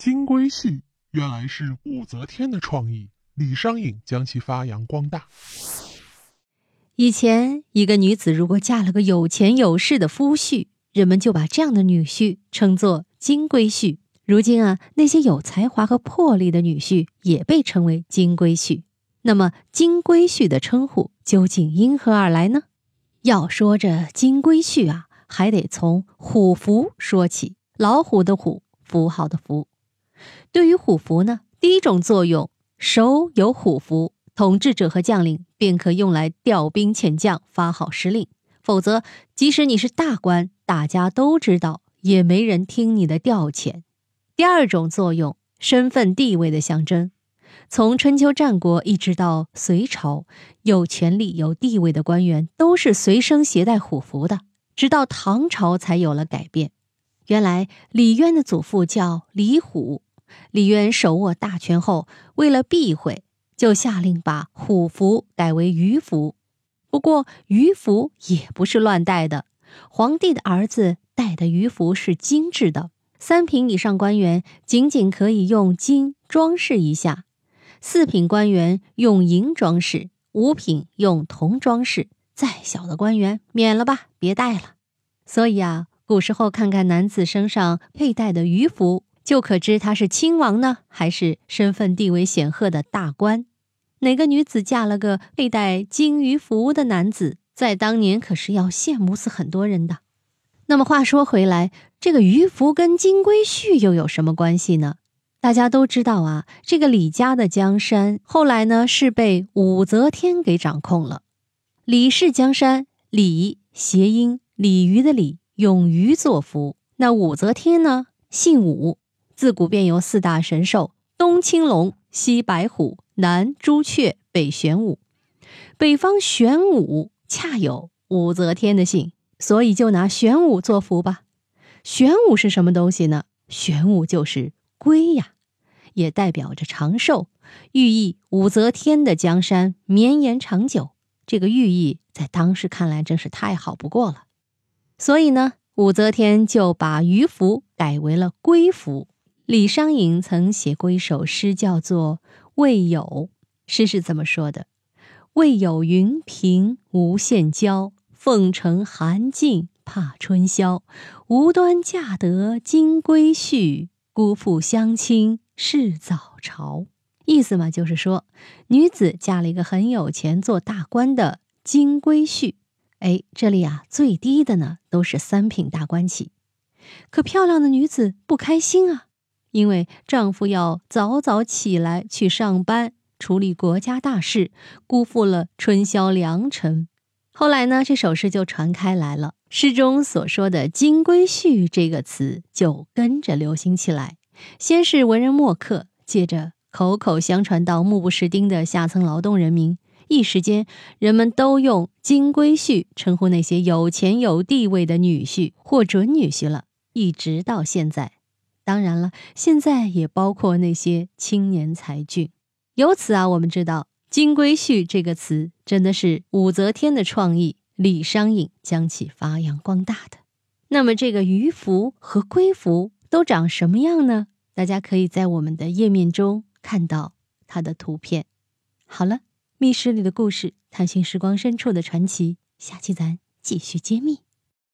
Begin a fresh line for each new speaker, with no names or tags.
金龟婿原来是武则天的创意，李商隐将其发扬光大。
以前，一个女子如果嫁了个有钱有势的夫婿，人们就把这样的女婿称作金龟婿。如今啊，那些有才华和魄力的女婿也被称为金龟婿。那么，金龟婿的称呼究竟因何而来呢？要说这金龟婿啊，还得从虎符说起。老虎的虎，符号的符。对于虎符呢，第一种作用，手有虎符，统治者和将领便可用来调兵遣将、发号施令。否则，即使你是大官，大家都知道，也没人听你的调遣。第二种作用，身份地位的象征。从春秋战国一直到隋朝，有权力有地位的官员都是随身携带虎符的。直到唐朝才有了改变。原来李渊的祖父叫李虎，李渊手握大权后，为了避讳，就下令把虎符改为鱼符。不过鱼符也不是乱戴的，皇帝的儿子戴的鱼符是精致的，三品以上官员仅仅可以用金装饰一下，四品官员用银装饰，五品用铜装饰，再小的官员免了吧，别戴了。所以啊。古时候，看看男子身上佩戴的鱼符，就可知他是亲王呢，还是身份地位显赫的大官。哪个女子嫁了个佩戴金鱼符的男子，在当年可是要羡慕死很多人的。那么话说回来，这个鱼符跟金龟婿又有什么关系呢？大家都知道啊，这个李家的江山后来呢是被武则天给掌控了。李氏江山，李谐音鲤鱼的鲤。用鱼作福。那武则天呢？姓武，自古便有四大神兽：东青龙，西白虎，南朱雀，北玄武。北方玄武恰有武则天的姓，所以就拿玄武作符吧。玄武是什么东西呢？玄武就是龟呀，也代表着长寿，寓意武则天的江山绵延长久。这个寓意在当时看来真是太好不过了。所以呢，武则天就把鱼符改为了龟符。李商隐曾写过一首诗，叫做《未有》。诗是怎么说的？“未有云平无限娇，凤城寒尽怕春宵。无端嫁得金龟婿，辜负乡亲是早朝。”意思嘛，就是说女子嫁了一个很有钱、做大官的金龟婿。哎，这里啊，最低的呢都是三品大官起，可漂亮的女子不开心啊，因为丈夫要早早起来去上班，处理国家大事，辜负了春宵良辰。后来呢，这首诗就传开来了，诗中所说的“金龟婿”这个词就跟着流行起来。先是文人墨客，接着口口相传到目不识丁的下层劳动人民。一时间，人们都用“金龟婿”称呼那些有钱有地位的女婿或准女婿了，一直到现在。当然了，现在也包括那些青年才俊。由此啊，我们知道“金龟婿”这个词真的是武则天的创意，李商隐将其发扬光大的。那么，这个鱼符和龟符都长什么样呢？大家可以在我们的页面中看到它的图片。好了。密室里的故事，探寻时光深处的传奇。下期咱继续揭秘。